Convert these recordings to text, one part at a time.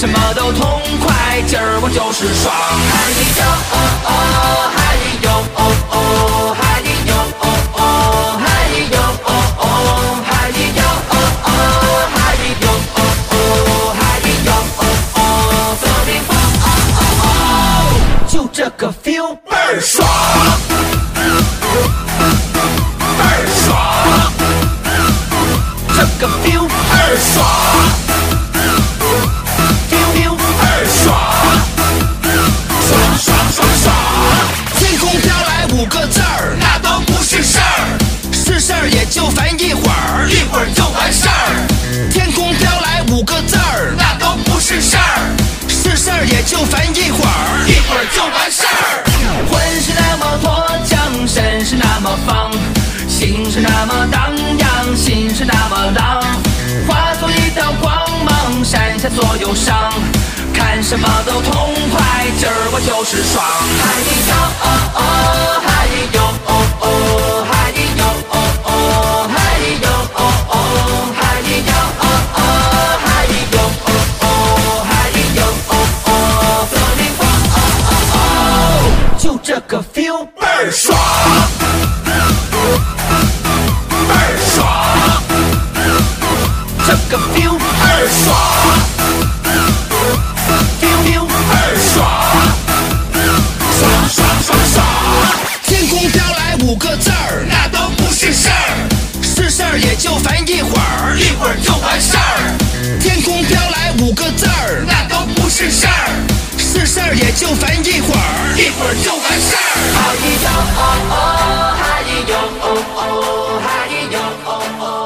什么都痛快，今儿我就是爽！嗨哟哦哦，就烦一会儿，一会儿就完事儿。魂是那么脱缰，身是那么放，心是那么荡漾，心是那么浪，化作一道光芒，闪下所有伤。看什么都痛快，今儿我就是爽！嗨哟哦哦，嗨哟哦哦，嗨五个字儿，那都不是事儿，是事儿也就烦一会儿，一会儿就完事儿。天空飘来五个字儿，那都不是事儿，是事儿也就烦一会儿，一会儿就完事儿。哈咿哟哦哦，哈咿呦哦哦，哈咿哟哦哦，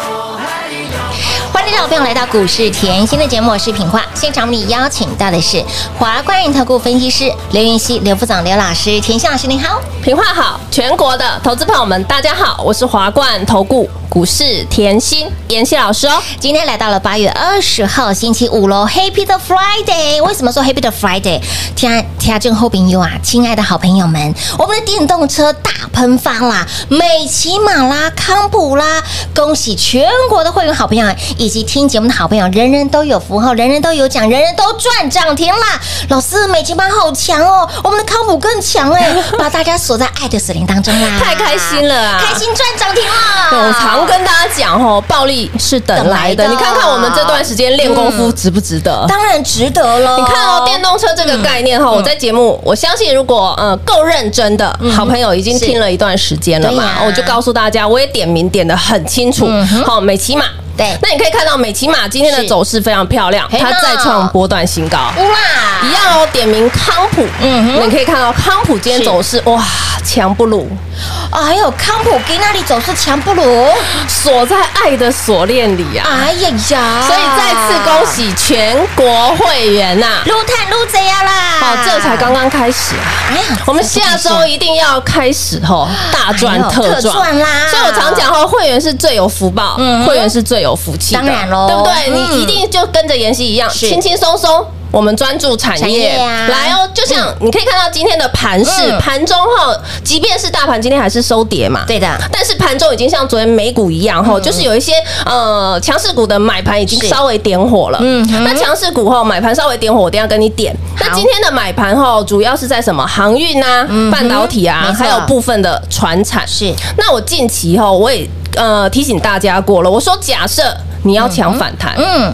欢迎听众朋友来到股市甜心的节目，我是品化。现场为你邀请到的是华冠投顾分析师刘云熙、刘副总、刘老师，甜心老师您好。品画好，全国的投资朋友们，大家好，我是华冠投顾股市甜心妍希老师哦。今天来到了八月二十号星期五喽，Happy 的 Friday！为什么说 Happy 的 Friday？天天正后朋友啊，亲爱的好朋友们，我们的电动车大喷发啦，美骑马啦、康普啦，恭喜全国的会员好朋友以及听节目的好朋友，人人都有福号，人人都有奖，人人都赚涨停啦！老师，美骑马好强哦，我们的康普更强哎，把大家锁在爱的死灵当中啦，太开心了啊开心赚涨停我啦！常跟大家讲哦，暴力是等来的。你看看我们这段时间练功夫值不值得？当然值得了。你看哦，电动车这个概念哈，我在节目，我相信如果呃够认真的好朋友已经是听了一段时间了嘛，我就告诉大家，我也点名点的很清楚。好，美骑马。对。那你可以看到美骑马今天的走势非常漂亮，它再创波段新高。哇。一样哦，点名康普，嗯哼。你可以看到康普今天走势哇强不鲁，啊，还有康普给那里总是强不如？锁在爱的锁链里啊。哎呀呀！所以再次恭喜全国会员呐、撸探撸贼呀啦！好，这才刚刚开始啊！哎呀，我们下周一定要开始吼大赚哎呦特特赚赚啦所以我常讲吼，会员是最有福报，嗯会员是最有福气的，当然喽对不对？嗯你一定就跟着妍希一样，是轻轻松松。我们专注产产业来哦，就像你可以看到今天的盘势嗯，盘中后，即便是大盘今天还是收跌嘛，对的。但是盘中已经像昨天美股一样吼，就是有一些呃强势股的买盘已经稍微点火了。嗯那强势股后买盘稍微点火，我等一下跟你点。那今天的买盘后主要是在什么？航运啊嗯、半导体啊还有部分的船产。是。那我近期后我也。呃提醒大家过了，我说假设你要抢反弹，嗯，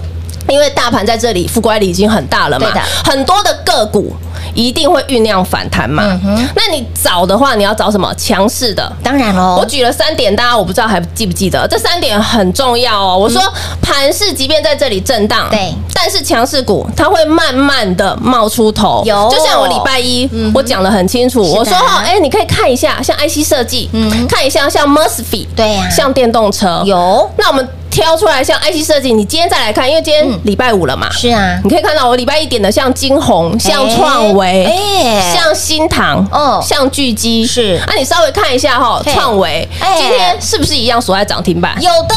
因为大盘在这里覆盖力已经很大了嘛很多的个股一定会酝酿反弹嘛。嗯那你找的话，你要找什么强势的？当然喽我，举了三点，大家我不知道还记不记得？这三点很重要哦。我说盘势即便在这里震荡，但是强势股它会慢慢的冒出头。有就像我礼拜一嗯我讲的很清楚，我说哈，哎，你可以看一下像 IC 设计，嗯看一下像 MOSFET，对呀像电动车。有那我们挑出来像 IC 设计，你今天再来看，因为今天礼拜五了嘛，是啊，你可以看到我礼拜一点的像金红、像创维、哎像新唐、哦。像巨基，是。啊你稍微看一下哈，嘿。创维哎。今天是不是一样锁在涨停板？有的，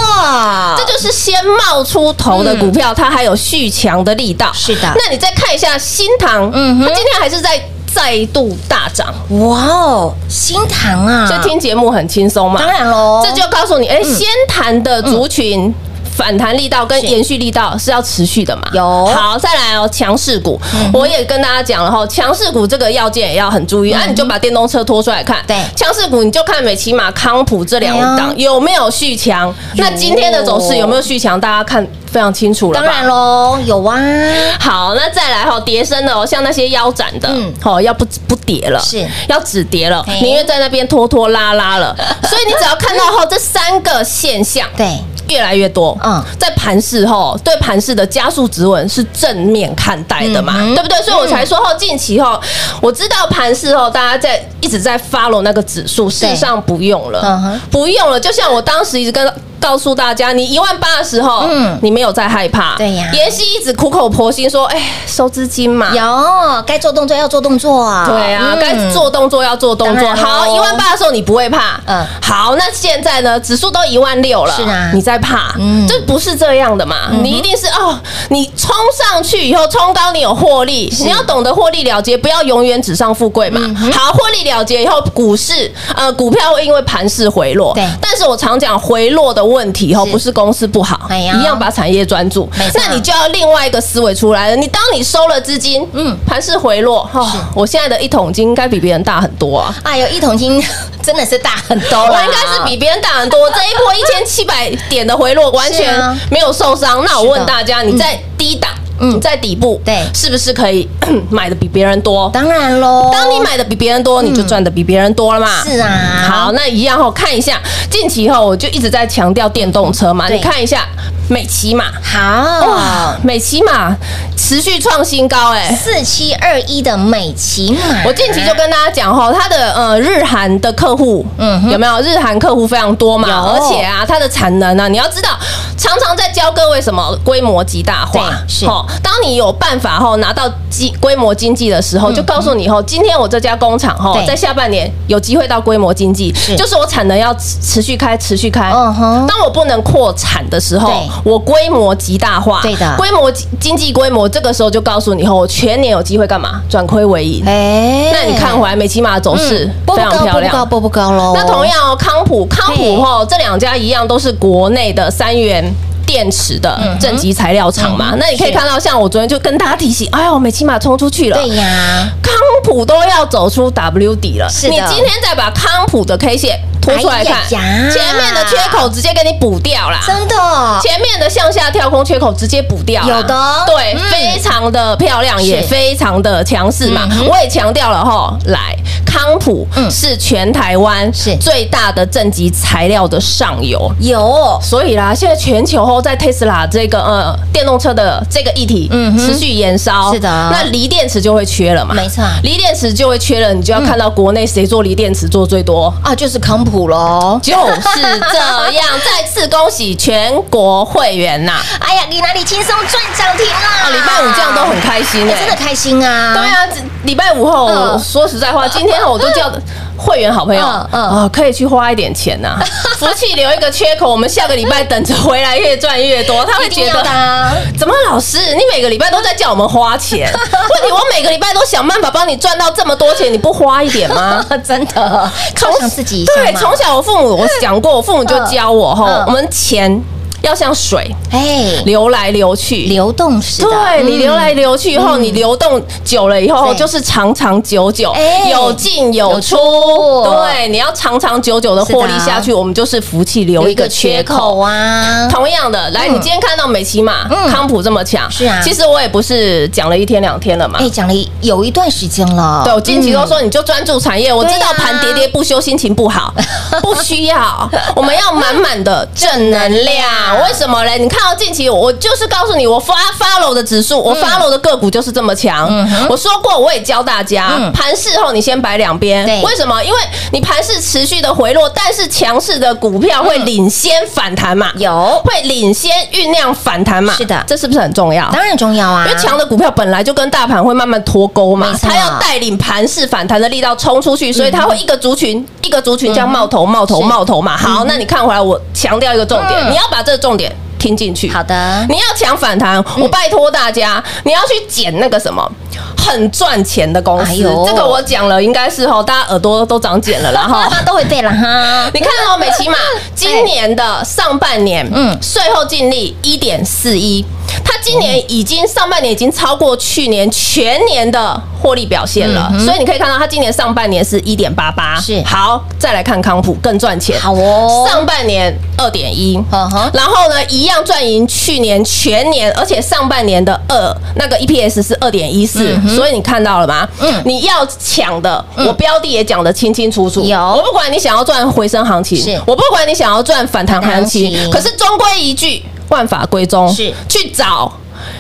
这就是先冒出头的股票，它还有续强的力道。嗯是的。那你再看一下新唐，嗯哼。它今天还是在再度大涨，哇哦，新塘啊，这听节目很轻松嘛。当然喽，这就告诉你，哎，先谈的族群。反弹力道跟延续力道是要持续的嘛？有。嗯好，再来哦，强势股，我也跟大家讲了哈，强势股这个要件也要很注意。那你就把电动车拖出来看，嗯对。强势股你就看美骑马、康普这两档有没有续强。那今天的走势有没有续强？大家看非常清楚了？当然喽，有啊，好，那再来哈，跌升的哦，像那些腰斩的，嗯。好要不不跌了，是。要止跌了嘿，宁愿在那边拖拖拉拉了。所以你只要看到后这三个现象，对，越来越多，嗯嗯，在盘市后对盘市的加速指纹是正面看待的嘛，嗯对不对？所以我才说后近期后，我知道盘市后大家在一直在 follow 那个指数，事实上不用了，嗯不用了。就像我当时一直跟。告诉大家，你一万八的时候，嗯。嗯，你没有在害怕，对呀。妍希一直苦口婆心说，哎，收资金嘛，有该做动作要做动作。啊，对啊，嗯。该做动作要做动作。好，一万八的时候你不会怕，嗯。嗯，好，那现在呢，指数都一万六了，是啊。你在怕，嗯。嗯，这不是这样的嘛？你一定是哦，你冲上去以后冲高，你有获利，你要懂得获利了结，不要永远纸上富贵嘛。嗯好，获利了结以后，股市呃股票会因为盘势回落，对。但是我常讲回落的问题以后，是。不是公司不好，哎一样把产业专注。那你就要另外一个思维出来了。你当你收了资金，嗯。嗯，盘势回落，哦，我现在的一桶金应该比别人大很多啊。哎呦，一桶金 真的是大很多了，我应该是比别人大很多，这一波一千七百点的回落完全没有受伤。那我问大家，你在低档，嗯你在底部，对。是不是可以 买的比别人多？当然喽，当你买的比别人多，你就赚的比别人多了嘛。是啊。好，那一样后看一下，近期后我就一直在强调电动车嘛，你看一下美骑马。好。哇，美骑马持续创新高哎、四七二一的美骑马，我近期就跟大家讲哈，它的呃日韩的客户，嗯有没有？日韩客户非常多嘛？有。而且啊，它的产能呢，你要知道，常常在教各位什么规模极大化，对是。齁当你有办法后拿到经规模经济的时候，就告诉你后，今天我这家工厂哈，在下半年有机会到规模经济，就是我产能要持持续开，持续开。嗯哼。当我不能扩产的时候对，我规模极大化，对的规模经济规模，这个时候就告诉你后，我全年有机会干嘛？转亏为盈。哎那你看回来美骑马的走势非常漂不高波不高亮。波不高喽，那同样哦，康普康普后这两家一样都是国内的三元。电池的正极材料厂嘛，嗯那你可以看到，像我昨天就跟大家提醒，哎呦，美骑马冲出去了，对呀，康普都要走出 W 底了。是的。你今天再把康普的 K 线拖出来看，哎前面的缺口直接给你补掉啦。真的。前面的向下跳空缺口直接补掉，有的。对，嗯。非常的漂亮，也非常的强势嘛。嗯。我也强调了哈，来康普嗯。是全台湾是。最大的正极材料的上游。有。所以啦，现在全球后在 Tesla 这个呃电动车的这个议题嗯持续延烧，是的那锂电池就会缺了嘛，没错锂电池就会缺了，你就要看到国内谁做锂电池做最多，啊，就是康普喽。就是这样。再次恭喜全国会员呐！哎呀，你哪里轻松赚涨停啦？啊，礼拜五这样都很开心真的开心啊！对啊，这礼拜五后，说实在话，今天我都叫 会员好朋友嗯嗯啊，可以去花一点钱呐，福气留一个缺口，我们下个礼拜等着回来越赚越多。他会觉得啊怎么老师，你每个礼拜都在叫我们花钱？问题我每个礼拜都想办法帮你赚到这么多钱，你不花一点吗？真的犒赏自己一下对，从小我父母我讲过，我父母就教我嗯吼，我们钱要像水哎，流来流去。流动式的，对你嗯。流来流去以后，你流动久了以后，就是长长久久哎，有进有有出出。对，你要长长久久的获利下去，我们就是福气留一个缺口。啊。同样的，来，你今天看到美骑马、嗯。康普这么强，是啊。其实我也不是讲了一天两天了嘛。哎，。讲了有一段时间了，对，我近期都说你就专注产业，我知道盘跌跌不休，心情不好，不需要，我们要满满的正能量。为什么嘞？你看到近期，我就是告诉你，我发 follow 的指数，我 follow 的个股就是这么强。我说过，我也教大家，嗯盘势后你先摆两边对。为什么？因为你盘势持续的回落，但是强势的股票会领先反弹嘛，有，会领先酝酿反弹嘛。是的这是不是很重要？当然重要啊，因为强的股票本来就跟大盘会慢慢脱钩嘛它要带领盘市反弹的力道冲出去，所以它会一个族群一个族群这样冒头冒头冒头嘛。好，那你看回来，我强调一个重点，嗯你要把这个重点听进去。好的，你要抢反弹，我拜托大家，你要去捡那个什么很赚钱的公司哎。这个我讲了，应该是哈，大家耳朵都长茧了啦 哈。都会背了哈。你看哦，美琪玛 今年的上半年，嗯嗯，税后净利一点四一，它今年已经上半年已经超过去年全年的获利表现了，所以你可以看到它今年上半年是一点八八，是。好，再来看康普更赚钱，好哦。上半年二点一然后呢，一样赚赢去年全年，而且上半年的二那个 EPS 是二点一四，所以你看到了吗？嗯。你要抢的，我标的也讲得清清楚楚。有。我不管你想要赚回升行情，是。我不管你想要赚反弹行情，可是终归一句，万法归宗，是。去找。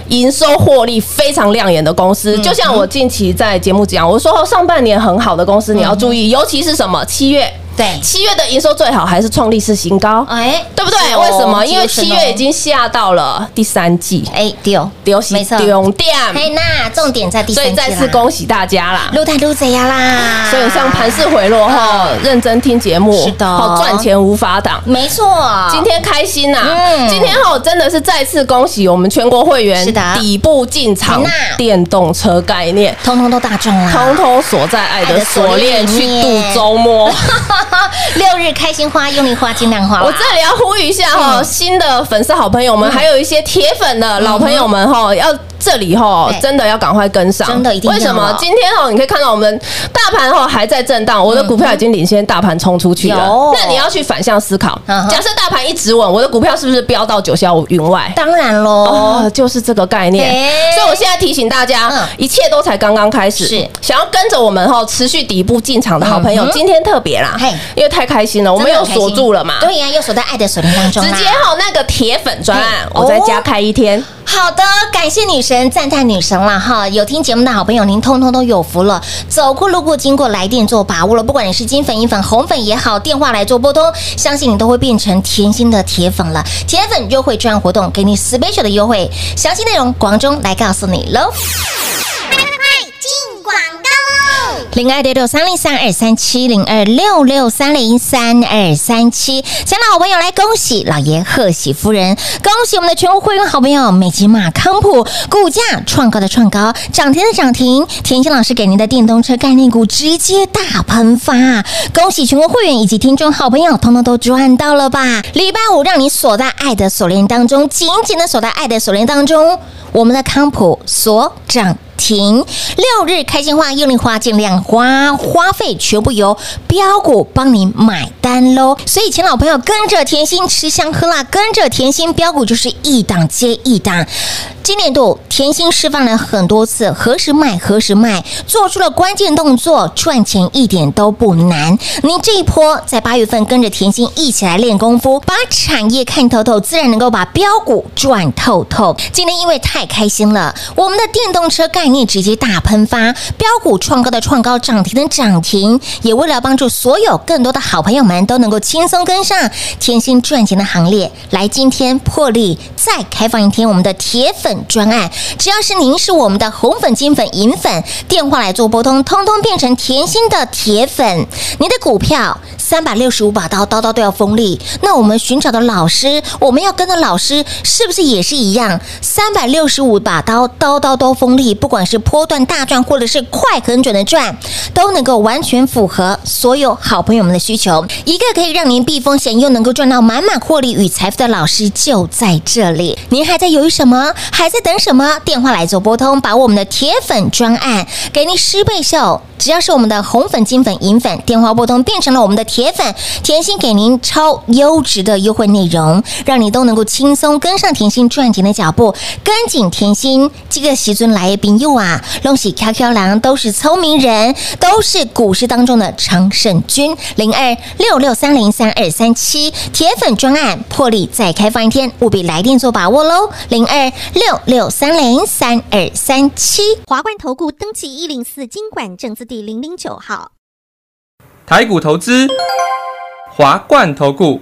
营收获利非常亮眼的公司，嗯就像我近期在节目讲，我说上半年很好的公司你要注意，尤其是什么？七月，对。七月的营收最好还是创历史新高，哎，对不对？为什么？因为七月已经下到了第三季，哎丢。流行没错。丢店，嘿，那重点在第三季所以再次恭喜大家啦！撸太撸贼呀啦！所以像盘势回落后，认真听节目，是的。好赚钱无法挡。没错，今天开心呐、嗯。今天后真的是再次恭喜我们全国会员，是的。底部进场那。电动车概念，通通都大中啦，通通锁在爱的锁链去度周末。六日开心花，用力花，尽量花。我这里要呼吁一下哈，嗯新的粉丝好朋友们，还有一些铁粉的老朋友们哈，要这里哈，真的要赶快跟上，真的一定为什么？今天哦，你可以看到我们大盘哈还在震荡，我的股票已经领先大盘冲出去了。那你要去反向思考，假设大盘一直稳，我的股票是不是飙到九霄云外？当然喽哦，，就是这个概念。所以我现在提醒大家嗯，一切都才刚刚开始。是。想要跟着我们哈持续底部进场的好朋友今天特别啦，因为太开心了，我们又真的很开心。锁住了嘛。对呀，又锁在爱的锁链当中直接哈那个铁粉专案，我再加开一天。好的，感谢女神，赞叹女神了哈！有听节目的好朋友，您通通都有福了。走过路过经过来电做把握了，不管你是金粉、银粉、红粉也好，电话来做拨通，相信你都会变成甜心的铁粉了。铁粉优惠券活动给你 special 的优惠，详细内容广中来告诉你喽。快快进广告零二六六三零三二三七零二六六三零三二三七，亲爱的好朋友来恭喜老爷贺喜夫人，恭喜我们的全国会员好朋友美吉马康普股价创高的创高，涨停的涨停，田心老师给您的电动车概念股直接大喷发，恭喜全国会员以及听众好朋友，通通都赚到了吧？礼拜五让你锁在爱的锁链当中，紧紧的锁在爱的锁链当中，我们的康普锁涨。停，六日开心花、用力花、尽量花，花费全部由标股帮你买单喽。所以，请老朋友跟着甜心吃香喝辣，跟着甜心标股就是一档接一档。今年度甜心示范了很多次，何时卖何时卖，做出了关键动作，赚钱一点都不难。您这一波在八月份跟着甜心一起来练功夫，把产业看透透，自然能够把标股赚透透。今天因为太开心了，我们的电动车概念直接大喷发，标股创高的创高，涨停的涨停，也为了帮助所有更多的好朋友们都能够轻松跟上甜心赚钱的行列，来今天破例再开放一天我们的铁粉专案，只要是您是我们的红粉、金粉、银粉，电话来做拨通，通通变成甜心的铁粉，你的股票三百六十五把刀，刀刀都要锋利。那我们寻找的老师，我们要跟的老师是不是也是一样？三百六十五把刀，刀刀都锋利，不管是波段大赚或者是快很准的赚，都能够完全符合所有好朋友们的需求。一个可以让您避风险又能够赚到满满获利与财富的老师就在这里。您还在犹豫什么？还在等什么？电话来做拨通，把我们的铁粉专案给您十倍秀。只要是我们的红粉、金粉、银粉，电话拨通变成了我们的铁粉，甜心给您超优质的优惠内容，让你都能够轻松跟上甜心赚钱的脚步，跟紧甜心。这个习尊来宾友啊，恭喜 QQ 狼都是聪明人，都是股市当中的常胜军。零二六六三零三二三七铁粉专案破例再开放一天，务必来电做把握喽。零二六六三零三二三七。华冠投顾登记一零四经管证字第零零九号。台股投资，华冠投顾。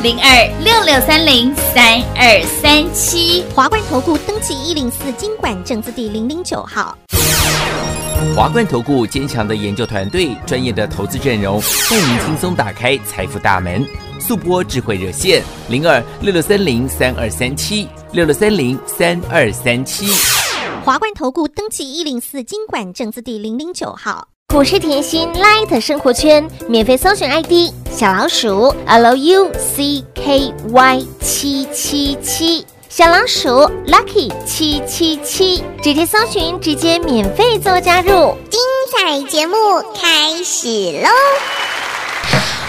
零二六六三零三二三七。华冠投顾登记一零四经管证字第零零九号。华冠投顾坚强的研究团队，专业的投资阵容，带您轻松打开财富大门。速播智慧热线零二六六三零三二三七六六三零三二三七。华冠投顾登记一零四经管证字第零零九号。股市甜心 Light 生活圈免费搜寻 ID 小老鼠 Lucky 七七七，小老鼠 Lucky 七七七，直接搜寻，直接免费做加入。精彩节目开始喽！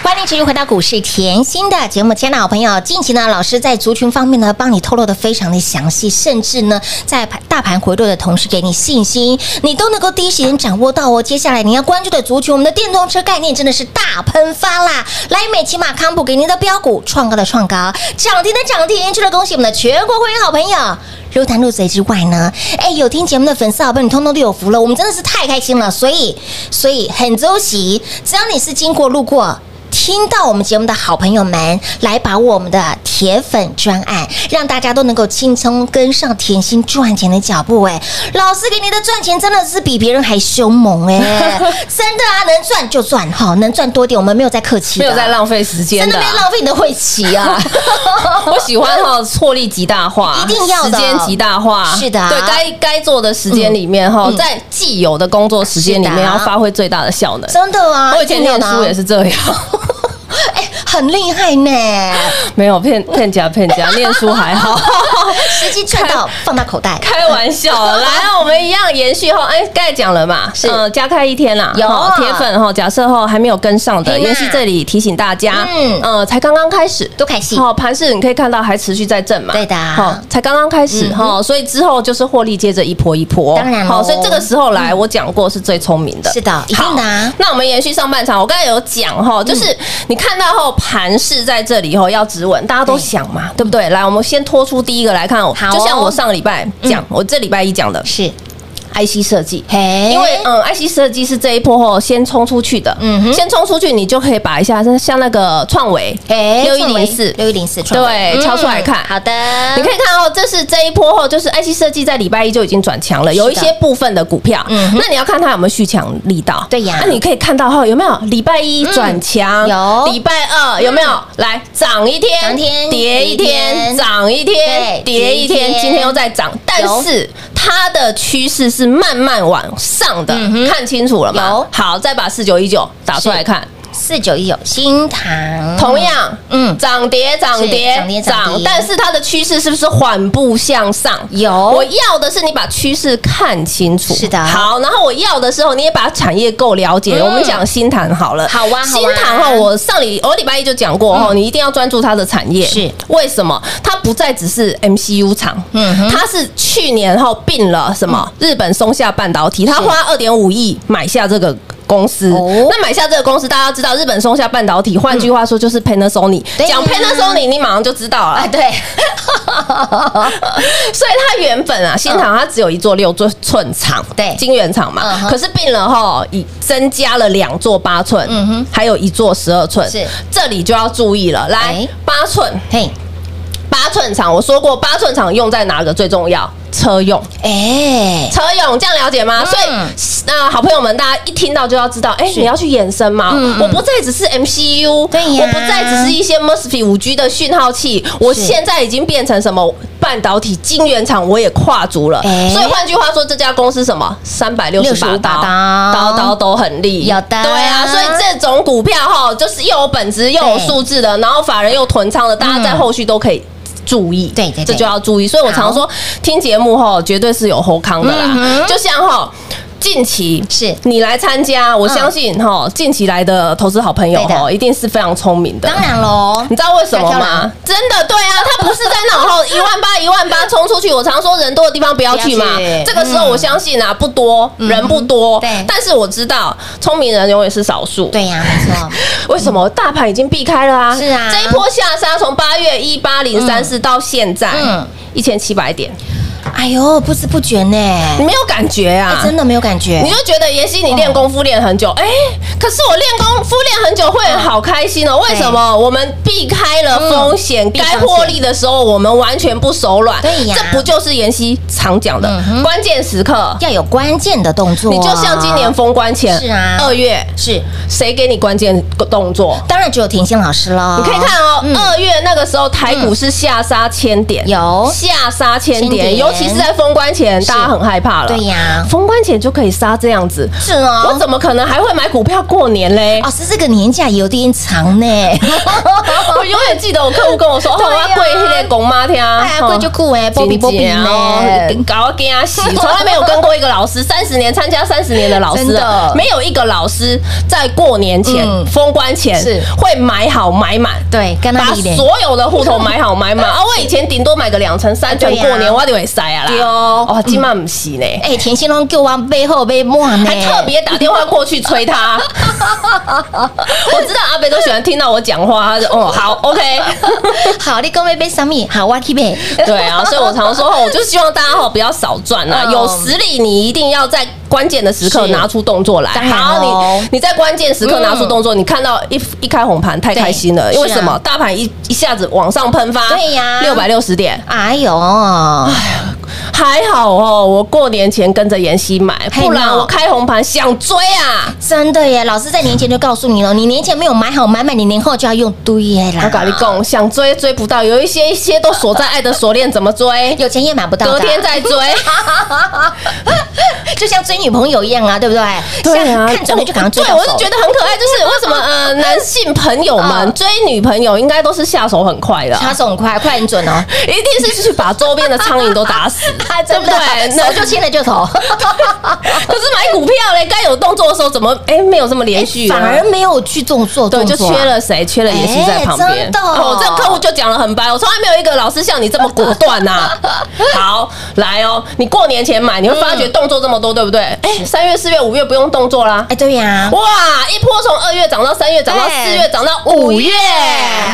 欢迎继续回到股市甜心的节目，亲爱的好朋友，近期呢，老师在族群方面呢，帮你透露的非常的详细，甚至呢，在大盘回落的同时，给你信心，你都能够第一时间掌握到哦。接下来你要关注的族群，我们的电动车概念真的是大喷发啦！来美骑马康普给您的标股创高的创高，涨停的涨停，除了恭喜我们的全国会员好朋友。如谈入贼之外呢，哎，有听节目的粉丝好朋友，你通通都有福了，我们真的是太开心了，所以，所以很周喜，只要你是经过路过。听到我们节目的好朋友们，来把我们的铁粉专案，让大家都能够轻松跟上甜心赚钱的脚步。哎，老师给你的赚钱真的是比别人还凶猛哎，真的啊，能赚就赚哈，能赚多点，我们没有在客气，没有在浪费时间真的没有浪费你的会期啊。我喜欢哈，获利极大化，一定要时间极大化，是的，对该该做的时间里面哈，在既有的工作时间里面要发挥最大的效能。真的啊，我以前念书也是这样。哎，很厉害呢！没有骗骗假骗假，念书还好，实际赚到放到口袋。开玩笑，来，我们一样延续后，哎，刚才讲了嘛，是。加开一天啦，有。铁粉哈，假设后还没有跟上的，延续这里提醒大家，嗯。呃，才刚刚开始，多开心。好，盘势你可以看到还持续在震嘛，对的，好，才刚刚开始哈，所以之后就是获利接着一波一波，当然好，所以这个时候来，我讲过是最聪明的，是的，一定的。那我们延续上半场，我刚才有讲哈，就是你看到后盘势在这里以后要止稳，大家都想嘛，对不对？来，我们先拖出第一个来看，就像我上个礼拜讲，我这礼拜一讲的是。IC 设计，嘿。因为嗯，IC 设计是这一波后先冲出去的，嗯哼。先冲出去，你就可以把一下像那个创维，哎六一零四，六一零四，对，敲出来看，好的，你可以看哦，这是这一波后，就是 IC 设计在礼拜一就已经转强了，有一些部分的股票，嗯那你要看它有没有续强力道，对呀。那你可以看到哈有没有？礼拜一转强，有。礼拜二有没有？来涨一天，跌一天天，涨一天，跌一天，跌一天。今天又在涨，但是它的趋势是慢慢往上的嗯，看清楚了吗？好，再把四九一九打出来看。四九一九新塘，同样，嗯嗯，涨跌涨跌涨跌涨但是它的趋势是不是缓步向上？有我要的是你把趋势看清楚。是的好，然后我要的时候，你也把产业够了解。嗯我们讲新塘好了，好啊好啊新塘哈，我上礼我礼拜一就讲过哈，你一定要专注它的产业。是为什么？它不再只是 MCU 厂，嗯哼它是去年后并了什么日本松下半导体，它花二点五亿买下这个。公司。哦那买下这个公司，大家知道日本松下半导体，换句话说就是 Panasonic。讲 Panasonic，你马上就知道了啊，。对，所以它原本啊，新厂它只有一座六寸寸厂，对晶圆厂嘛嗯。哼可是并了哈，以增加了两座八寸，嗯哼还有一座十二寸。是这里就要注意了。来哎，八寸，嘿，八寸厂，我说过八寸厂用在哪个最重要？车用。哎，车用，这样了解吗？嗯所以，那好朋友们，大家一听到就要知道，哎，你要去延伸嘛。嗯嗯我不再只是 MCU，对呀我不再只是一些 MOSFET 五 G 的讯号器，我现在已经变成什么半导体晶圆厂，我也跨足了。哎所以换句话说，这家公司什么三百六十八刀，刀都很利，有的对啊。所以这种股票哈，就是又有本质又有对数字的，然后法人又囤仓的，大家在后续都可以。注意，对对对这就要注意。所以我常说，听节目哈，绝对是有后康的啦。嗯就像哈，近期是你来参加，我相信哈，近期来的投资好朋友哈，一定是非常聪明的。当然喽你，知道为什么吗？真的，对啊，他不是在那后 一万八、一万八冲出去。我常说人多的地方不要去嘛去。这个时候我相信啊，不多人不多，对但是我知道聪明人永远是少数。对呀，没错，为什么大盘已经避开了啊？是啊这一波下杀从八月一八零三四到现在，嗯一千七百点，哎呦，不知不觉呢，你没有感觉啊？哎真的没有感觉。你，就觉得妍希你练功夫练很久，哎、可是我练功夫练很久会好开心哦。为什么？我们避开了风险，该获利的时候我们完全不手软。对呀。这不就是妍希常讲的？关键时刻？要有关键的动作，你就像今年封关前，是啊。二月是，谁给你关键动作？当然只有甜心老师了，你可以看哦，嗯。二月那个时候台股是下杀千点，有下杀千千点。点，尤其是在封关前，大家很害怕了。对呀。封关前就可以杀这样子，是哦，我怎么可能还会买股票过年嘞？哦，是这个年假有点长呢，我永远记得我客户跟我说，哦，要跪那个公妈听，哎呀，贵就酷哎，波比波比呢，搞我给他洗，从来没有跟过一个老师，三十年参加三十年的老师没有一个老师在过年前嗯。封关前是。会买好买满。对，跟他把，所有的户头买好买满。啊！我以前顶多买个两成三成对，呀过年我就会塞啊啦。对哦哦，今晚不是呢，哎，田心龙叫我背后背摸呢，还特别打电话过去催他。我知道阿北都喜欢听到我讲话，他说哦好 OK。好，你跟我背什么？好，我去背，对啊，所以我常说，我就希望大家哈不要少赚啊，嗯有实力你一定要在关键的时刻拿出动作来。好，哦。你你在关键时刻拿出动作，你看到一一开红盘太开心了，因为什么？大盘一一下子往上喷发，对呀。六百六十点，哎呦，还好哦，我过年前跟着妍希买，不然我开红盘想追啊。真的耶！老师在年前就告诉你了，你年前没有买好买满，你年后就要用堆耶啦。我跟你讲，想追追不到，有一些一些都锁在爱的锁链，怎么追？有钱也买不到的，隔天再追。就像追女朋友一样啊，对不对？对啊，看中了就赶快追对，我就觉得很可爱，就是为什么呃，男性朋友们嗯追女朋友应该都是下手很快的下，手很快，快很准哦，一定是去把周边的苍蝇都打死，对不对？手就牵了就投，可是买股票嘞，该有动作的时候怎么哎没有这么连续啊？反而没有去做做对，就动作啊，缺了谁？缺了妍希在旁边。哦，这个客户就讲了很白，我从来没有一个老师像你这么果断呐。好，来哦，你过年前买，你会发觉动作这么多，对不对？哎，三月、四月、五月不用动作啦。哎，对呀，哇！一波从二月涨到三月，涨到四月，涨到五月。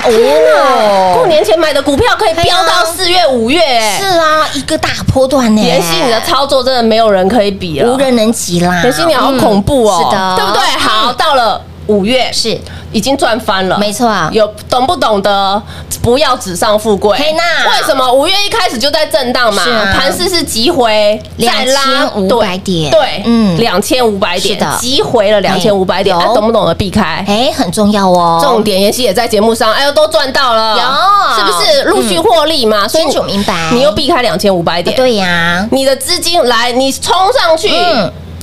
天哪！过年前买的股票可以飙到四月、五月，哎是啊，一个大波段呢，妍希，你的操作真的没有人可以比了。无人能及啦，妍希，你好恐怖哦，嗯是的，对不对？好，到了五月是。已经赚翻了，没错。啊有懂不懂得不要纸上富贵？嘿娜为什么五月一开始就在震荡嘛？盘势是急回再拉2500点。对，嗯。两千五百点，急回了两千五百点，懂不懂得避开？哎，很重要哦，重点，妍希也在节目上，哎呦，都赚到了，有。是不是陆续获利嘛？所以清楚明白你又避开两千五百啊点，对呀，你的资金来，你冲上去。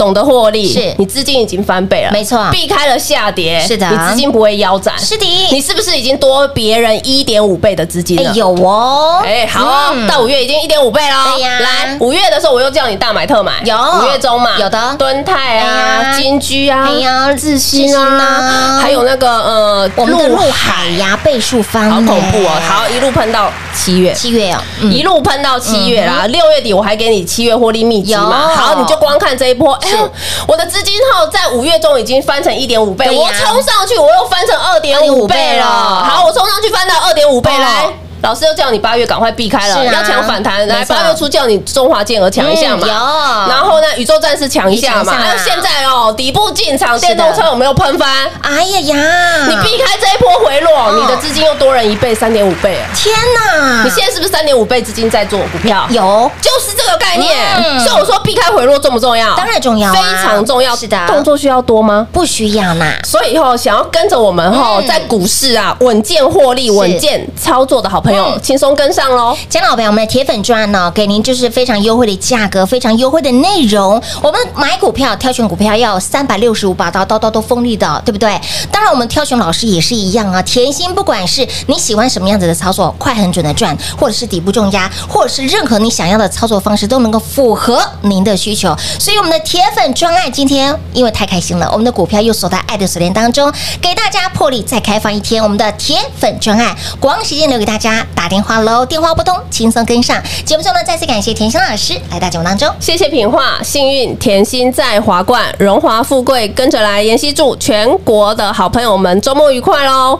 嗯懂得获利，是。你资金已经翻倍了，没错。避开了下跌，是的。你资金不会腰斩，是。的你是不是已经多别人一点五倍的资金了？哎有哦，哎，好到五月已经一点五倍了。对呀。来五月的时候我又叫你大买特买，有。五月中嘛，有的。敦泰哎啊、金居啊、哎呀自信啊啊，还有那个呃我们的陆陆海。呀倍数翻，好恐怖哦！好，一路喷到七月。七月哦，嗯。一路喷到七月啦，六月底我还给你七月获利秘籍嘛，好，你就光看这一波，呦，我的资金号在五月中已经翻成一点五倍，我冲上去，我又翻成二点五倍了。好，我冲上去翻到二点五倍哦来。老师又叫你八月赶快避开了，啊要抢反弹。来，八月初叫你中华健儿抢一下嘛，嗯有然后呢，宇宙战士抢一下嘛。还有现在哦，底部进场，电动车有没有喷翻？哎呀呀，你避开这一波回落，嗯你的资金又多人一倍，三点五倍啊！天哪！你现在是不是三点五倍资金在做股票？有就是这个概念。嗯所以我说避开回落重不重要？当然重要啊非常重要。是的动作需要多吗？不需要啦，所以以后想要跟着我们哈，嗯在股市啊稳健获利、稳健操作的好朋友，嗯轻松跟上喽。姜老板，我们的，铁粉赚呢，给您就是非常优惠的价格，非常优惠的内容。我们买股票、挑选股票要三百六十五把刀，刀刀都锋利的，对不对？当然，我们挑选老师也是一样啊。甜心，不管是你喜欢什么样子的操作，快很准的赚，或者是底部重压，或者是任何你想要的操作方式，都能够符合您的需求。所以，我们的铁粉专案今天因为太开心了，我们的股票又锁在爱的锁链当中，给大家破例再开放一天我们的铁粉专案，光时间留给大家打电话喽，电话不通，轻松跟上。节目中呢，再次感谢甜心老师来到节目当中。谢谢品画，幸运甜心在华冠，荣华富贵跟着来。妍希祝全国的好朋友们周末愉快喽！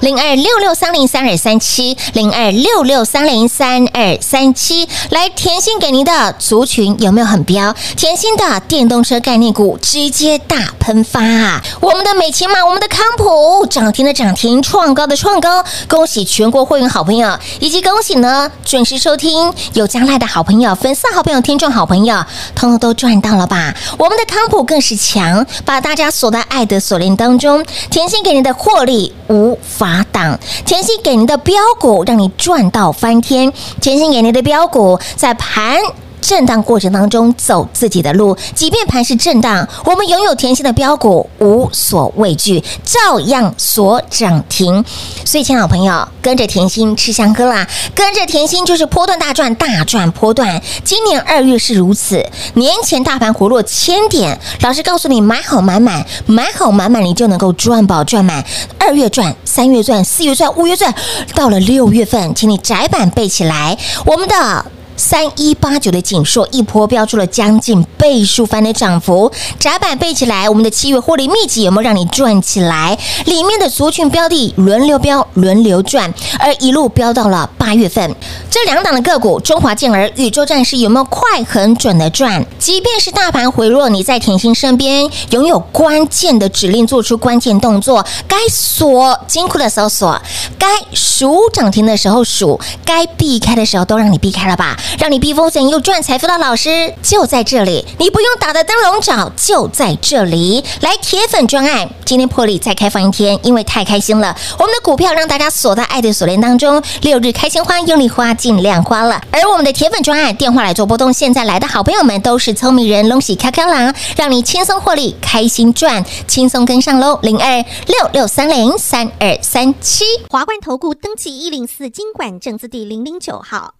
零二六六三零三二三七，零二六六三零三二三七。来，甜心给您的族群有没有很标？甜心的电动车概念股直接大喷发啊！我们的美骑马，我们的康普涨停的涨停，创高的创高，恭喜全国会员好朋友，以及恭喜呢准时收听有将来的好朋友、粉丝好朋友、听众好朋友，通通都赚到了吧？我们的康普更是强，把大家锁在爱的锁链当中。甜心给您的获利无法挡，甜心给您的标股让你赚到翻天，甜心给您的标股在盘。震荡过程当中走自己的路，即便盘是震荡，我们拥有甜心的标股无所畏惧，照样锁涨停。所以，亲爱的朋友，跟着甜心吃香喝辣，跟着甜心就是波段大赚，大赚波段。今年二月是如此，年前大盘回落千点，老师告诉你买好买满，买好买满，你就能够赚饱赚满。二月赚，三月赚，四月赚，五月赚，到了六月份，请你窄板背起来，我们的。三一八九的锦硕一波标出了将近倍数翻的涨幅，窄板背起来，我们的七月获利秘籍有没有让你赚起来？里面的族群标的轮流标，轮流赚，而一路飙到了八月份，这两档的个股，中华健儿、宇宙战士有没有快很准的赚？即便是大盘回落，你在甜心身边拥有关键的指令，做出关键动作，该锁金库的时候锁，该数涨停的时候数，该避开的时候都让你避开了吧，让你避风险又赚财富的老师就在这里，你不用打的灯笼找，就在这里。来，铁粉专案，今天破例再开放一天，因为太开心了，我们的股票让大家锁在爱的锁链当中，六日开心花，用力花，尽量花了。而我们的铁粉专案电话来做波动，现在来的好朋友们都是聪明人，恭喜开开朗，让你轻松获利，开心赚，轻松跟上喽，零二六六三零三二三七。华冠投顾登记一零四经管证字第零零九号。